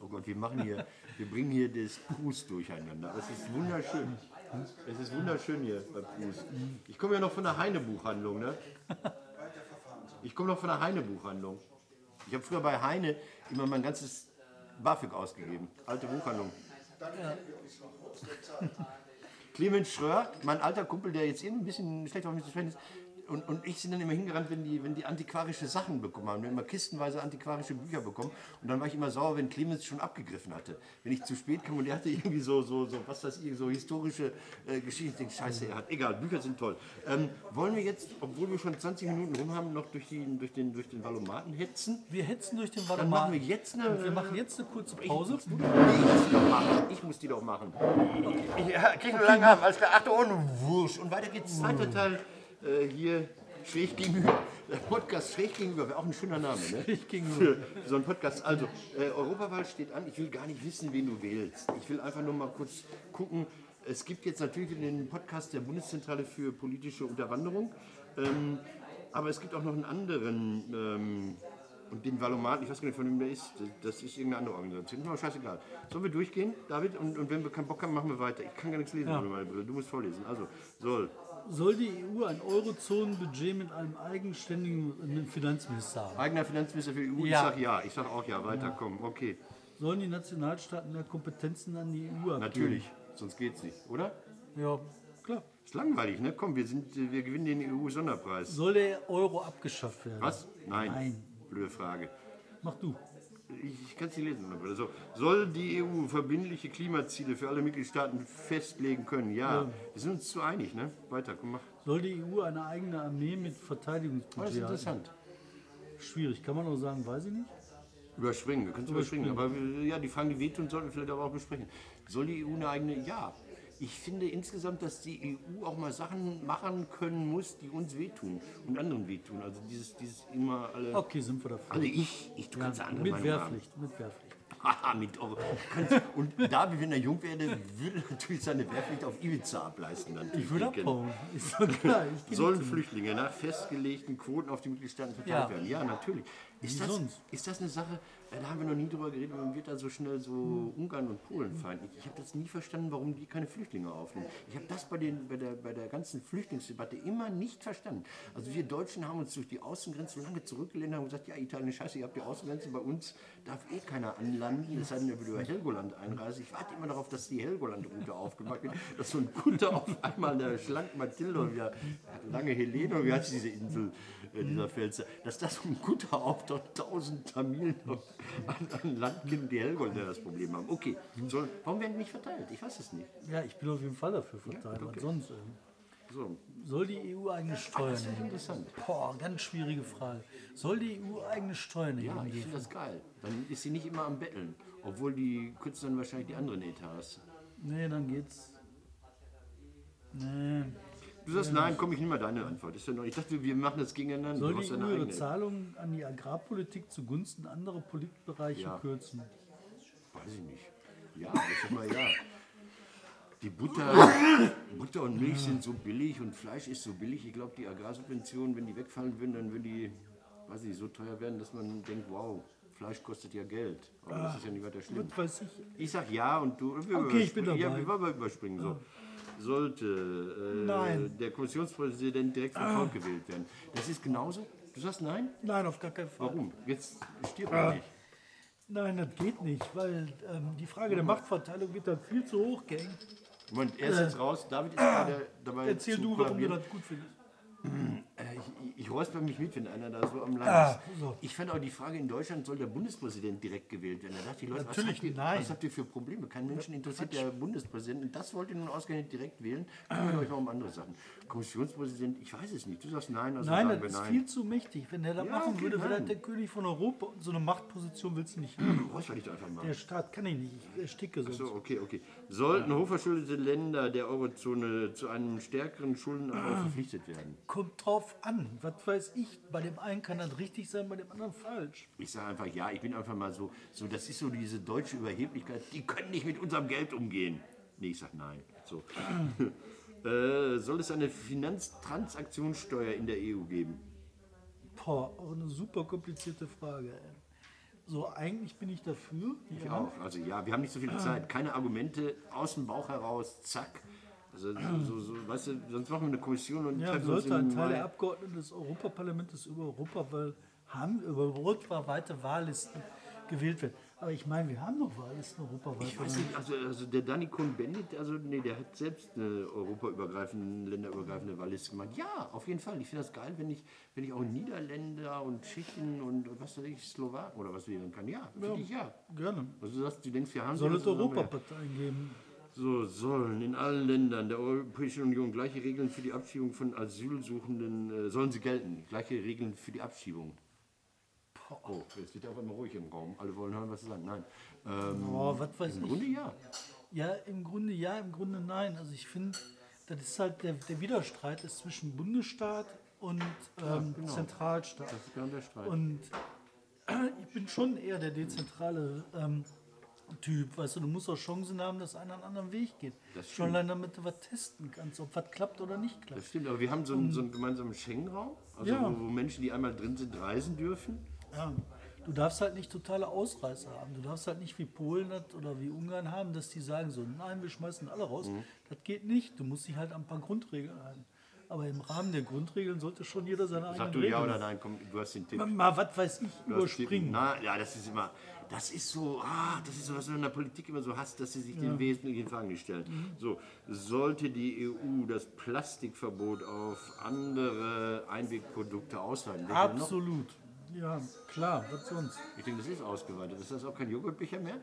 Oh Gott, wir machen hier, wir bringen hier das Prust durcheinander. Das ist wunderschön. Es ist wunderschön hier bei Prust. Ich komme ja noch von der Heine-Buchhandlung, ne? Ich komme noch von der Heine-Buchhandlung. Ich habe früher bei Heine immer mein ganzes BAföG ausgegeben. Alte Buchhandlung. Clemens Schröer, mein alter Kumpel, der jetzt eben ein bisschen schlecht auf mich zu sprechen ist, und, und ich sind dann immer hingerannt, wenn die, wenn die antiquarische Sachen bekommen haben. Wir haben immer kistenweise antiquarische Bücher bekommen. Und dann war ich immer sauer, wenn Clemens schon abgegriffen hatte. Wenn ich zu spät kam und er hatte irgendwie so, so, so was das ich, so historische äh, Geschichten. Ich denke, scheiße, er hat. Egal, Bücher sind toll. Ähm, wollen wir jetzt, obwohl wir schon 20 Minuten rum haben, noch durch, die, durch den, durch den Valomaten hetzen? Wir hetzen durch den Dann Waldemar. machen wir jetzt eine. Wir machen jetzt eine kurze Pause. Nee, ich muss die doch machen. Ich muss die doch machen. Ich ja, krieg einen langen Arm. Alles klar. Achtung und wurscht. Und weiter geht's. Zweiter Teil äh, hier schräg gegenüber. *laughs* Der Podcast schräg gegenüber wäre auch ein schöner Name, ne? Schräg gegenüber. Für so einen Podcast. Also, äh, Europawahl steht an. Ich will gar nicht wissen, wen du wählst. Ich will einfach nur mal kurz gucken. Es gibt jetzt natürlich den Podcast der Bundeszentrale für politische Unterwanderung. Ähm, aber es gibt auch noch einen anderen. Ähm, und den Valomat, ich weiß gar nicht, von wem der ist. Das ist irgendeine andere Organisation. Ist mir scheißegal. Sollen wir durchgehen, David? Und, und wenn wir keinen Bock haben, machen wir weiter. Ich kann gar nichts lesen ohne meine Brille. Du musst vorlesen. Also, soll. Soll die EU ein Eurozonenbudget mit einem eigenständigen Finanzminister haben? Eigener Finanzminister für die EU. Ich Ja. sag ja. Ich sag auch ja. Weiter, komm. Okay. Sollen die Nationalstaaten mehr Kompetenzen an die EU abgeben? Natürlich. Sonst geht's nicht, oder? Ja, klar. Ist langweilig, ne? Komm, wir, sind, äh, wir gewinnen den EU-Sonderpreis. Soll der Euro abgeschafft werden? Was? Nein. Nein. Blöde Frage. Mach du. Ich, kann es nicht lesen. aber So, soll die EU verbindliche Klimaziele für alle Mitgliedstaaten festlegen können? Ja. Wir sind uns zu einig, ne? Weiter, komm, mach. Soll die EU eine eigene Armee mit Oh, das Verteidigungsbudget ist haben? interessant. Schwierig. Kann man auch sagen, weiß ich nicht. Überspringen, wir können es überspringen. Aber äh, ja, die Fragen, die wehtun, sollten wir vielleicht aber auch besprechen. Soll die EU eine eigene? Ja. Ich finde insgesamt, dass die EU auch mal Sachen machen können muss, die uns wehtun und anderen wehtun. Also dieses, dieses immer alle. Okay, sind wir dafür. Alle ich, ich, du kannst eine andere mit Meinung haben. Wehrpflicht, mit Wehrpflicht. Haha, *laughs* mit Euro. Und David, wenn er jung werde, würde natürlich seine Wehrpflicht auf Ibiza ableisten. Dann Ich würde. Ist doch klar. Geh Sollen Flüchtlinge nach festgelegten Quoten auf die Mitgliedstaaten verteilt Ja. werden? Ja, natürlich. Ist Wie das, ist das eine Sache, äh, da haben wir noch nie drüber geredet, man wird da so schnell so Ungarn und Polen feindlich. Ich habe das nie verstanden, warum die keine Flüchtlinge aufnehmen. Ich habe das bei, den, bei, der, bei der ganzen Flüchtlingsdebatte immer nicht verstanden. Also wir Deutschen haben uns durch die Außengrenzen lange zurückgelehnt und haben gesagt, ja, Italien, scheiße, ihr habt die Außengrenze, bei uns darf eh keiner anlanden, sei denn, er will über Helgoland einreisen. Ich warte immer darauf, dass die Helgoland-Route aufgemacht wird, dass so ein Kutter *laughs* auf einmal der schlanken Mathilde wieder lange Helene, wie heißt diese Insel, äh, dieser Fels, dass das so ein Kutter auftaucht, tausend Tamilen an, an Land gehen, die Helgoländer das Problem haben. Okay, soll, warum werden die nicht verteilt? Ich weiß es nicht. Ja, ich bin auf jeden Fall dafür verteilt. okay. Was sonst? ähm, So, Soll die EU eigene Steuern das ist interessant. Boah, ganz schwierige Frage. Soll die EU eigene Steuern Ja, ich finde das geil. Dann ist sie nicht immer am Betteln. Obwohl die kürzen dann wahrscheinlich die anderen Etats. Nee, dann geht's. Nee. Du sagst nein, komm, ich nehme mal deine Antwort. Ist ja noch, ich dachte, wir machen das gegeneinander. Soll die EU deine ihre. Zahlungen an die Agrarpolitik zugunsten anderer Politikbereiche Ja. kürzen? Weiß ich nicht. Ja, ich sag mal ja. Die Butter, Butter und Milch sind so billig und Fleisch ist so billig. Ich glaube, die Agrarsubventionen, wenn die wegfallen würden, dann würden die, weiß ich, so teuer werden, dass man denkt, wow, Fleisch kostet ja Geld. Aber das ist ja nicht weiter schlimm. Weiß ich. Ich sag ja und du. Okay, ich bin überspringen- Ja, dabei. wir wollen mal überspringen. So. Sollte äh, der Kommissionspräsident direkt vom Volk gewählt werden. Das ist genauso. Du sagst nein? Nein, auf gar keinen Fall. Warum? Jetzt stirbt er nicht. Nein, das geht nicht, weil ähm, die Frage der Machtverteilung wird dann viel zu hoch gehängt. Moment, er ist jetzt raus. David ist gerade dabei. Erzähl zu du, warum du kollabieren. das gut findest. Äh, Ich, ich räusper mich mit, wenn einer da so am Land Ah, ist. so. Ich fand auch die Frage, in Deutschland soll der Bundespräsident direkt gewählt werden. Da dachte ich, Leute, was Natürlich habt, ihr, nein. was habt ihr für Probleme? Kein Menschen interessiert der Bundespräsident. Und das wollt ihr nun ausgerechnet direkt wählen? Kümmert euch mal um andere Sachen. Kommissionspräsident, ich weiß es nicht. Du sagst nein, also Nein, sagen das wir ist nein. viel zu mächtig. Wenn der das Ja, machen okay, würde, wäre nein. das der König von Europa. Und so eine Machtposition willst du nicht haben. Räusper dich doch einfach mal. Der Staat kann ich nicht. Ich ersticke sonst. So, okay, okay. Sollten hochverschuldete Länder der Eurozone zu einem stärkeren Schuldenabbau Ah. verpflichtet werden? Kommt drauf an. Was weiß ich. Bei dem einen kann das richtig sein, bei dem anderen falsch. Ich sage einfach ja, ich bin einfach mal so, so, das ist so diese deutsche Überheblichkeit, die können nicht mit unserem Geld umgehen. Nee, ich sage nein. So. *laughs* äh, soll es eine Finanztransaktionssteuer in der EU geben? Boah, auch eine super komplizierte Frage. Ey. So, eigentlich bin ich dafür. Ich auch. Also ja, wir haben nicht so viel *clears throat* Zeit. Keine Argumente aus dem Bauch heraus, zack. Also so, so, weißt du, sonst machen wir eine Kommission und Ja, treffen uns sollte ein Teil der. Abgeordneten des Europaparlaments über Europawahl haben, über europaweite Wahllisten gewählt werden. Aber ich meine, wir haben noch Wahllisten europaweit. Ich weiß nicht, also, also der Danny Cohn-Bendit, also nee, der hat selbst eine europaübergreifende, länderübergreifende Wahlliste gemacht. Ja, auf jeden Fall. Ich finde das geil, wenn ich, wenn ich auch Niederländer und Tschechen und was weiß ich, Slowaken oder was wählen kann. Ja, finde ich ja. Gerne. Also du sagst, du denkst, wir haben Soll es. Europaparteien geben? So sollen in allen Ländern der Europäischen Union gleiche Regeln für die Abschiebung von Asylsuchenden, äh, sollen sie gelten, gleiche Regeln für die Abschiebung. Oh, jetzt wird auf einmal ruhig im Raum. Alle wollen hören, was sie sagen. Nein. Ähm, Oh, was weiß Im ich. Grunde ja. Ja, im Grunde ja, im Grunde nein. Also ich finde, das ist halt der, der Widerstreit ist zwischen Bundesstaat und ähm, genau. Zentralstaat. Das ist genau der Streit. Und *clears throat* ich bin schon eher der dezentrale ähm, Typ. Weißt du, du musst auch Chancen haben, dass einer einen anderen Weg geht. Das schon allein damit du was testen kannst, ob was klappt oder nicht klappt. Das stimmt, aber wir haben so einen, so einen gemeinsamen Schengen-Raum, also Ja. wo, wo Menschen, die einmal drin sind, reisen dürfen. Ja. Du darfst halt nicht totale Ausreißer haben. Du darfst halt nicht wie Polen hat oder wie Ungarn haben, dass die sagen so, nein, wir schmeißen alle raus. Mhm. Das geht nicht. Du musst dich halt an ein paar Grundregeln halten. Aber im Rahmen der Grundregeln sollte schon jeder seine Sag eigenen du Regeln ja oder nein, komm, du hast den Tipp. Mal, was weiß ich, Du überspringen. Na, ja, das ist immer, das ist so, ah, das ist so, was du in der Politik immer so hast, dass sie sich den wesentlichen Fragen nicht stellen. Mhm. So, sollte die EU das Plastikverbot auf andere Einwegprodukte ausweiten? Absolut. Ja, klar, was sonst? Ich denke, das ist ausgeweitet. Ist das auch kein Joghurtbecher mehr?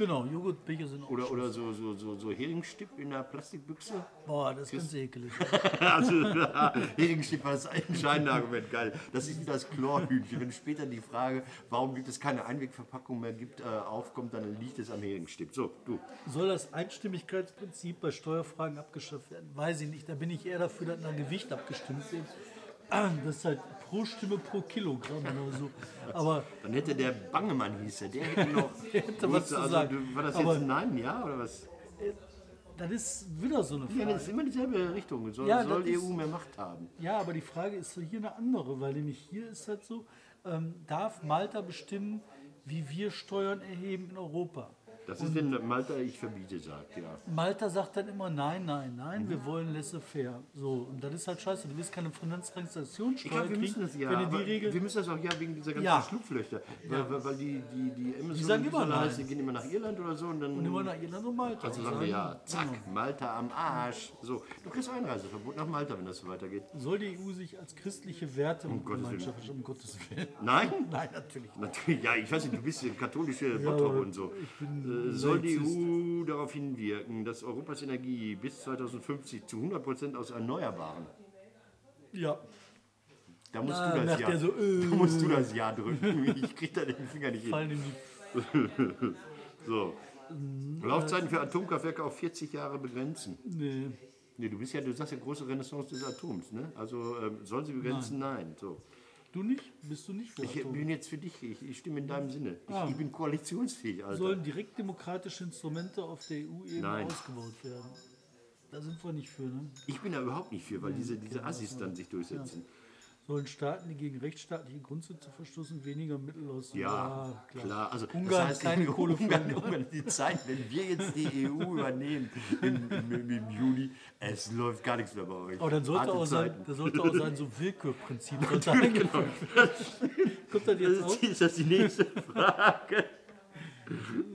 Genau, Joghurtbecher sind auch. Oder, oder so, so, so, so Heringsstipp in der Plastikbüchse? Boah, das ist ganz ekelig. *laughs* Also, Heringsstipp war das entscheidende Argument, geil. Das ist wie das Chlorhühnchen. Wenn später die Frage, warum gibt es keine Einwegverpackung mehr gibt, äh, aufkommt, dann liegt es am Heringsstipp. So, du. Soll das Einstimmigkeitsprinzip bei Steuerfragen abgeschafft werden? Weiß ich nicht. Da bin ich eher dafür, dass nach Gewicht abgestimmt wird. Das ist halt pro Stimme pro Kilogramm oder so. Aber Dann hätte der Bangemann hieß er, der hätte noch. *laughs* Hätte was zu also, sagen. War das Aber- jetzt ein Nein, ja oder was? das ist wieder so eine Ja, Frage. das ist immer dieselbe Richtung. Soll, Ja, soll die EU mehr Macht haben? Ja, aber die Frage ist so hier eine andere, weil nämlich hier ist halt so, ähm, darf Malta bestimmen, wie wir Steuern erheben in Europa? Das ist, wenn Malta ich verbiete sagt, ja. Malta sagt dann immer nein, nein, nein, wir wollen laissez-faire. So, und das ist halt scheiße. Du willst keine Ich Finanztransaktionssteuer glaube, wir kriegen, müssen das ja. wenn die Regel... wir müssen das auch ja wegen dieser ganzen Ja. Schlupflöcher. Weil, weil, weil die, die, die Amazon sagen immer nein. die gehen immer nach Irland oder so und dann. Und immer nach Irland und Malta. also sagen wir ja, sagen, zack, Malta am Arsch. So, du kriegst Einreiseverbot nach Malta, wenn das so weitergeht. Soll die EU sich als christliche Werte und Gottes Gemeinschaft, um Gottes Willen. Nein? *laughs* Nein, natürlich nicht. Natürlich, ja, ich weiß nicht, du bist ja katholische Bottrop und so. Äh, soll die. EU darauf hinwirken, dass Europas Energie bis 2050 zu 100% aus Erneuerbaren, Ja, da musst Na, du das Ja, so, äh. *laughs* da musst du das Ja drücken. Ich krieg da den Finger nicht hin. die... *laughs* So. Laufzeiten für Atomkraftwerke auf 40 Jahre begrenzen. Nee. Nee, du bist ja, du sagst ja große Renaissance des Atoms, ne? Also ähm, sollen sie begrenzen? Nein. So. Du nicht? Bist du nicht für Ich Atom? bin jetzt für dich, ich, ich stimme in deinem Sinne. Ich, Ah. ich bin koalitionsfähig, Alter. Sollen direktdemokratische Instrumente auf der EU-Ebene ausgebaut werden? Da sind wir nicht für, ne? Ich bin da überhaupt nicht für, weil diese, diese Assis dann sich durchsetzen. Sollen Staaten, die gegen rechtsstaatliche Grundsätze verstoßen, weniger Mittel aus Ja, klar. Also, Ungarn keine Kohle Ungarn, Ungarn, die Zeit, wenn wir jetzt die EU *laughs* übernehmen im, im, im Juli, es läuft gar nichts mehr bei euch. Aber dann sollte auch sein, das sollte auch sein, so Willkürprinzip sollte *laughs* eingeführt werden. *laughs* Kommt das jetzt Das auch? ist das die nächste Frage.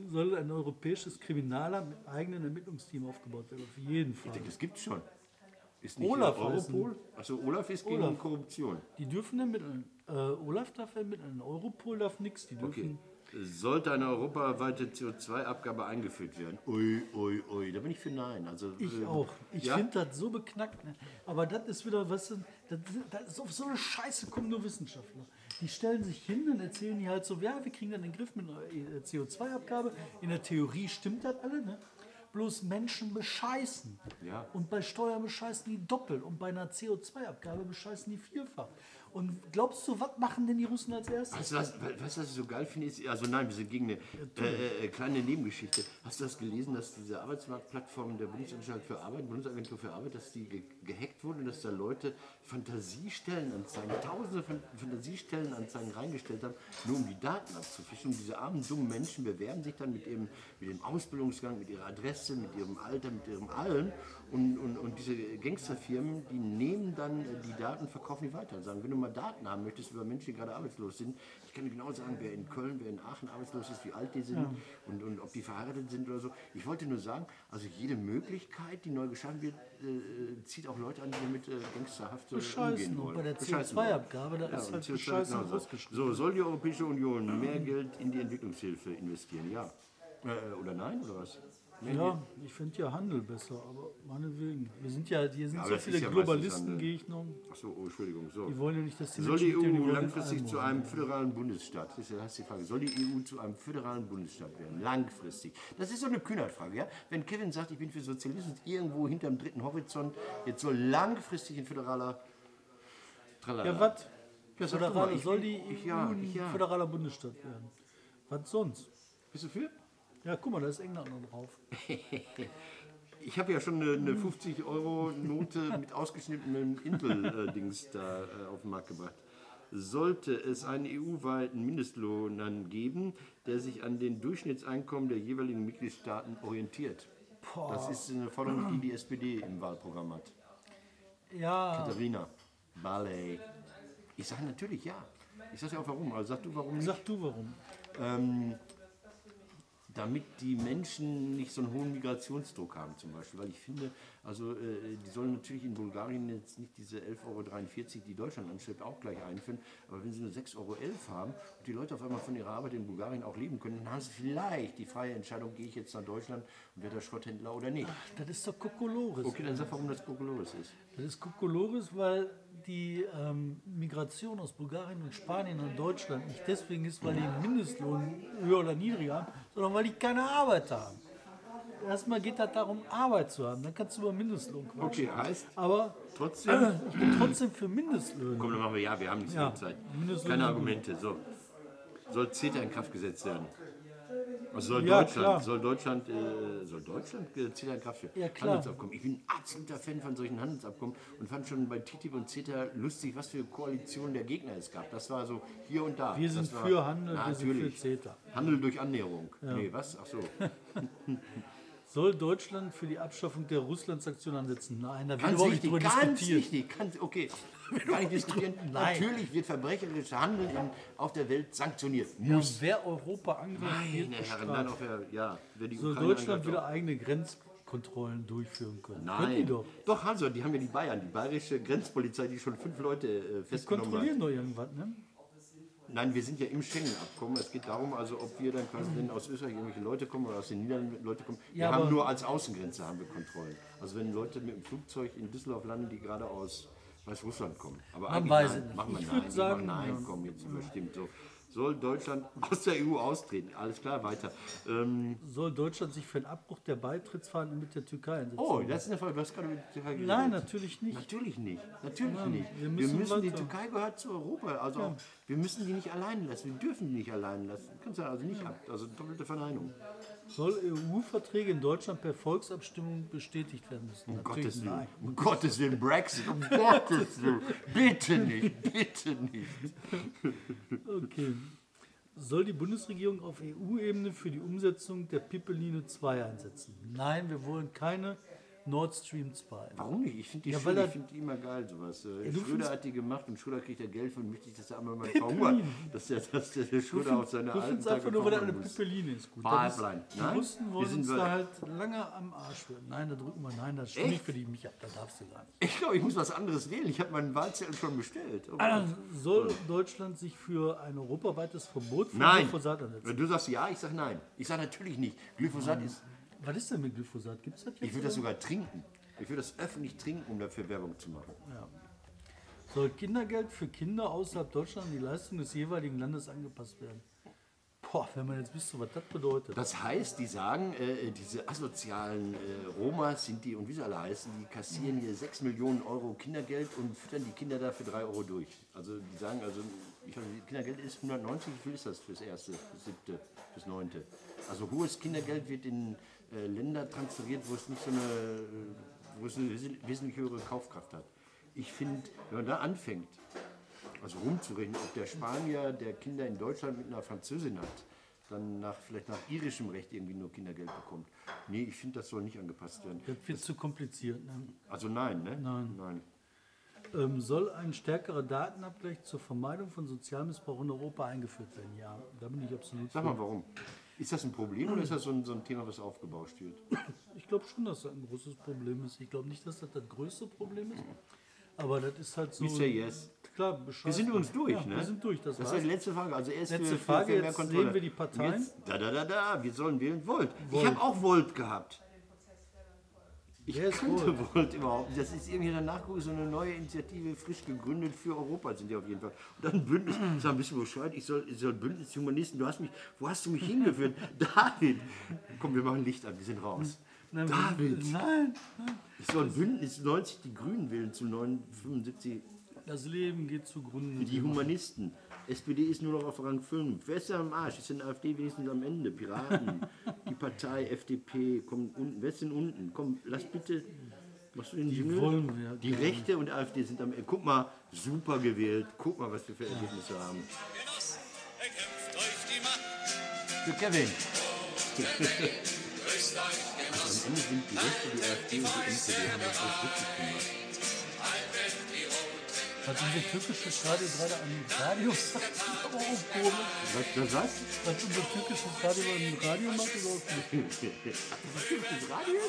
Soll ein europäisches Kriminalamt mit eigenem Ermittlungsteam aufgebaut werden? Auf jeden Fall. Das gibt's schon. Ist nicht Olaf Europol? Achso, Olaf ist gegen Olaf. Korruption. Die dürfen ermitteln. Äh, Olaf darf ermitteln, Europol darf nichts. Die dürfen. Okay. Sollte eine europaweite CO2-Abgabe eingeführt werden? Ui, ui, ui. Da bin ich für Nein. Also, Ich äh, auch. Ich ja? finde das so beknackt. Ne? Aber das ist wieder, was denn, das, das ist auf so eine Scheiße kommen nur Wissenschaftler. Die stellen sich hin und erzählen die halt so, ja, wir kriegen dann den Griff mit einer äh, CO2-Abgabe. In der Theorie stimmt das alle, ne? Bloß Menschen bescheißen. Ja. Und bei Steuern bescheißen die doppelt. Und bei einer CO2-Abgabe bescheißen die vierfach. Und glaubst du, was machen denn die Russen als erstes? Weißt du, was, du, was ich so geil finde? Ist, also nein, wir sind gegen eine äh, äh, kleine Nebengeschichte. Hast du das gelesen, dass diese Arbeitsmarktplattform der Bundesanstalt für Arbeit, Bundesagentur für Arbeit, dass die ge gehackt wurden, dass da Leute Fantasiestellenanzeigen, tausende von Fantasiestellenanzeigen reingestellt haben, nur um die Daten abzufischen. Und diese armen, dummen Menschen bewerben sich dann mit ihrem, mit dem Ausbildungsgang, mit ihrer Adresse, mit ihrem Alter, mit ihrem Allen. Und, und, und diese Gangsterfirmen, die nehmen dann äh, die Daten, verkaufen die weiter und sagen, wenn du mal Daten haben möchtest über Menschen, die gerade arbeitslos sind, ich kann dir genau sagen, wer in Köln, wer in Aachen arbeitslos ist, wie alt die sind und, und ob die verheiratet sind oder so. Ich wollte nur sagen, also jede Möglichkeit, die neu geschaffen wird, äh, zieht auch Leute an, die mit äh, Gangsterhaft äh, Bescheißen. umgehen Und wollen. bei der Bescheißen wollen. CO2-Abgabe, da ist und halt CO2 Bescheißen genauso. großgeschrieben. So, soll die Europäische Union mehr Geld in die Entwicklungshilfe investieren? Ja. Äh, oder nein, oder was? Ja, ich finde ja Handel besser, aber meinetwegen. Wir sind ja, hier sind aber so das viele ist ja meistens Globalisten, Handel. gehe ich noch. Achso, oh, Entschuldigung. So. Die wollen ja nicht, dass die Soll die Menschen mit dem EU langfristig zu einem föderalen Bundesstaat? Das ist ja- das ist die Frage. Soll die EU zu einem föderalen Bundesstaat werden? Langfristig. Das ist so eine Kühnerfrage. Ja? Wenn Kevin sagt, ich bin für Sozialismus irgendwo hinterm dritten Horizont, jetzt soll langfristig ein föderaler. Tralala. Ja, was? Ja, sag doch Föderale, mal, ich- soll die ich- EU ja, ein ich- ja. föderaler Bundesstaat werden? Was sonst? Bist du für? Ja, guck mal, da ist England noch drauf. *laughs* Ich habe ja schon eine, eine 50-Euro-Note *laughs* mit ausgeschnittenen Intel-Dings da äh, auf den Markt gebracht. Sollte es einen EU-weiten Mindestlohn dann geben, der sich an den Durchschnittseinkommen der jeweiligen Mitgliedstaaten orientiert? Das ist eine Forderung, die die SPD im Wahlprogramm hat. Ja, Katharina, Barley. Ich sage natürlich ja. Ich sage ja auch warum. Also sag du warum nicht? sag du warum. Ähm, damit die Menschen nicht so einen hohen Migrationsdruck haben zum Beispiel. Weil ich finde, also äh, die sollen natürlich in Bulgarien jetzt nicht diese 11,43 Euro, die Deutschland anstrebt, auch gleich einführen. Aber wenn sie nur 6,11 Euro haben und die Leute auf einmal von ihrer Arbeit in Bulgarien auch leben können, dann haben sie vielleicht die freie Entscheidung, gehe ich jetzt nach Deutschland und werde Schrotthändler oder nicht. Das ist doch Kokolores. Okay, dann sag, warum das Kokolores ist. Das ist Kokolores, weil die ähm, Migration aus Bulgarien und Spanien nach Deutschland nicht deswegen ist, weil die einen Mindestlohn höher oder niedriger haben, sondern weil die keine Arbeit haben. Erstmal geht das darum, Arbeit zu haben. Dann kannst du über Mindestlohn quatschen. Okay, heißt Aber trotzdem. *clears throat* ich bin trotzdem für Mindestlöhne. Komm, dann machen wir ja, wir haben nicht Ja, Zeit. Mindestlohn Keine Argumente. So. Soll CETA in Kraft gesetzt werden? Also soll Ja, Deutschland, klar. soll Deutschland, äh, soll Deutschland CETA in Kraft? Ja, klar. Handelsabkommen. Ich bin ein absoluter Fan von solchen Handelsabkommen und fand schon bei TTIP und CETA lustig, was für Koalitionen der Gegner es gab. Das war so hier und da. Wir sind war, für Handel, wir sind für natürlich. CETA. Handel durch Annäherung. Nee, was? Ach so. *laughs* Soll Deutschland für die Abschaffung der Russland-Sanktionen ansetzen? Nein, da wird nicht drüber ganz diskutiert. wichtig. Ganz, okay, *laughs* kann ich diskutieren? Nein. Natürlich wird verbrecherisches Handeln in, auf der Welt sanktioniert. Ja, wer Europa angreift, Meine Herren, dann auf der, ja, wer die Soll Ukraine Deutschland angreift, wieder eigene Grenzkontrollen durchführen können? Nein. Können die doch. Doch, sie. Die haben ja die Bayern, die bayerische Grenzpolizei, die schon fünf Leute äh, Die festgenommen kontrollieren hat. doch irgendwas, ne? Nein, wir sind ja im Schengen-Abkommen. Es geht darum, also ob wir dann quasi, wenn aus Österreich irgendwelche Leute kommen oder aus den Niederlanden Leute kommen, wir Ja, haben aber- nur als Außengrenze haben wir Kontrollen. Also wenn Leute mit dem Flugzeug in Düsseldorf landen, die gerade aus Weißrussland kommen. Aber eigentlich weiß nein, nicht. machen wir Ich nein. sagen, nein, ja. komm, jetzt überstimmt. So, soll Deutschland *laughs* aus der EU austreten. Alles klar, weiter. Ähm, Soll Deutschland sich für einen Abbruch der Beitrittsverhandlungen mit der Türkei einsetzen? oh, das ist eine Frage. Du hast gerade mit der Türkei geredet. Nein, natürlich nicht. Natürlich nicht. Natürlich Nein, nicht. wir Wir müssen müssen, die. Türkei gehört zu Europa. Also auch, wir müssen die nicht allein lassen. Wir dürfen die nicht allein lassen. Kannst du also nicht ab. Also doppelte Verneinung. Soll EU-Verträge in Deutschland per Volksabstimmung bestätigt werden müssen? Um Natürlich Gottes Willen. Um Gottes Willen, Brexit. Um Gottes Willen. Bitte nicht. Bitte nicht. Okay. Soll die Bundesregierung auf EU-Ebene für die Umsetzung der Pipeline 2 einsetzen? Nein, wir wollen keine Nord Stream 2. Warum nicht? Ich finde die, Ja, schön, er- ich find die immer geil, sowas. Äh, du Schröder hat die gemacht und Schröder kriegt ja Geld von, möchte ich das einmal mal verhungern. Dass der, dass der, der Schröder auf seine Du alten Tage einfach nur, weil da eine. Pipeline ist gut. Pipeline. Die Nein, Russen wir wollen sind uns da halt lange am Arsch werden. Nein, da drücken wir Nein, das stimmt nicht für die mich ab, da darfst du gar nicht. Ich glaube, ich muss was anderes wählen. Ich habe meinen Wahlzettel schon bestellt. Oh Gott. Soll Deutschland sich für ein europaweites Verbot von Nein. Glyphosat einsetzen? Du sagst ja, ich sage nein. Ich sage natürlich nicht. Glyphosat ist. Was ist denn mit Glyphosat? Gibt es das jetzt? Ich würde das sogar trinken. Ich würde das öffentlich trinken, um dafür Werbung zu machen. Soll Kindergeld für Kinder außerhalb Deutschlands an die Leistung des jeweiligen Landes angepasst werden? Boah, wenn man jetzt wüsste, was das bedeutet. Das heißt, die sagen, äh, diese asozialen äh, Romas sind die und wie sie alle heißen, die kassieren hier 6 Millionen Euro Kindergeld und füttern die Kinder da für 3 Euro durch. Also die sagen, also ich glaube, Kindergeld ist 190, wie viel ist das fürs erste, fürs siebte, fürs neunte? Also hohes Kindergeld wird in äh, Länder transferiert, wo es nicht so eine, äh, wo es eine wes- wesentlich höhere Kaufkraft hat. Ich finde, wenn man da anfängt, also rumzurechnen, ob der Spanier, der Kinder in Deutschland mit einer Französin hat, dann nach, vielleicht nach irischem Recht irgendwie nur Kindergeld bekommt. Nee, ich finde, das soll nicht angepasst werden. Das wird zu kompliziert. Ne? Also nein, ne? Nein. Nein. Ähm, soll ein stärkerer Datenabgleich zur Vermeidung von Sozialmissbrauch in Europa eingeführt werden? Ja, da bin ich absolut Sag mal, warum? Ist das ein Problem oder ist das so ein, so ein Thema, was aufgebauscht wird? Ich glaube schon, dass das ein großes Problem ist. Ich glaube nicht, dass das das größte Problem ist. Aber das ist halt so. Say yes. Klar, Bescheid. Wir sind übrigens durch, ja, ne? Wir sind durch, das, Das war's. ist die letzte Frage. Also erst Letzte für, Frage, für mehr jetzt Kontrolle. sehen wir die Parteien. Jetzt, da, da, da, da. Wir sollen wählen Volt. Ich Volt. habe auch Volt gehabt. Ich ist kannte Volt überhaupt nicht. Das ist irgendwie danach so eine neue Initiative, frisch gegründet für Europa sind die auf jeden Fall. Und dann Bündnis, das ist ein bisschen bescheuert, ich soll, ich soll Bündnis Humanisten, du hast mich, wo hast du mich hingeführt? *laughs* David! Komm, wir machen Licht an, wir sind raus. Nein, David! Nein, nein. Ich soll Bündnis 90 die Grünen wählen zu 9, 75 Das Leben geht zugrunde. die Humanisten. SPD ist nur noch auf Rang 5. Wer ist da am Arsch? Ist denn AfD wenigstens am Ende? Piraten, die Partei, FDP, komm unten. Wer ist denn unten? Komm, lass bitte. Machst du den Jingle? wollen wir, Die Rechte und AfD sind am Ende. Guck mal, super gewählt. Guck mal, was wir für Ergebnisse haben. Genoss, er kämpft euch die Macht. Für Kevin. Genoss, Am Ende sind die Rechte, die AfD und die NPD haben das richtig gemacht. Hat *laughs* unser *laughs* türkisches Radio gerade ein Radio sagt, aber auch komisch. Was, was? Was unser türkisches Radio ein Radio macht, ist auch komisch. Das Radio?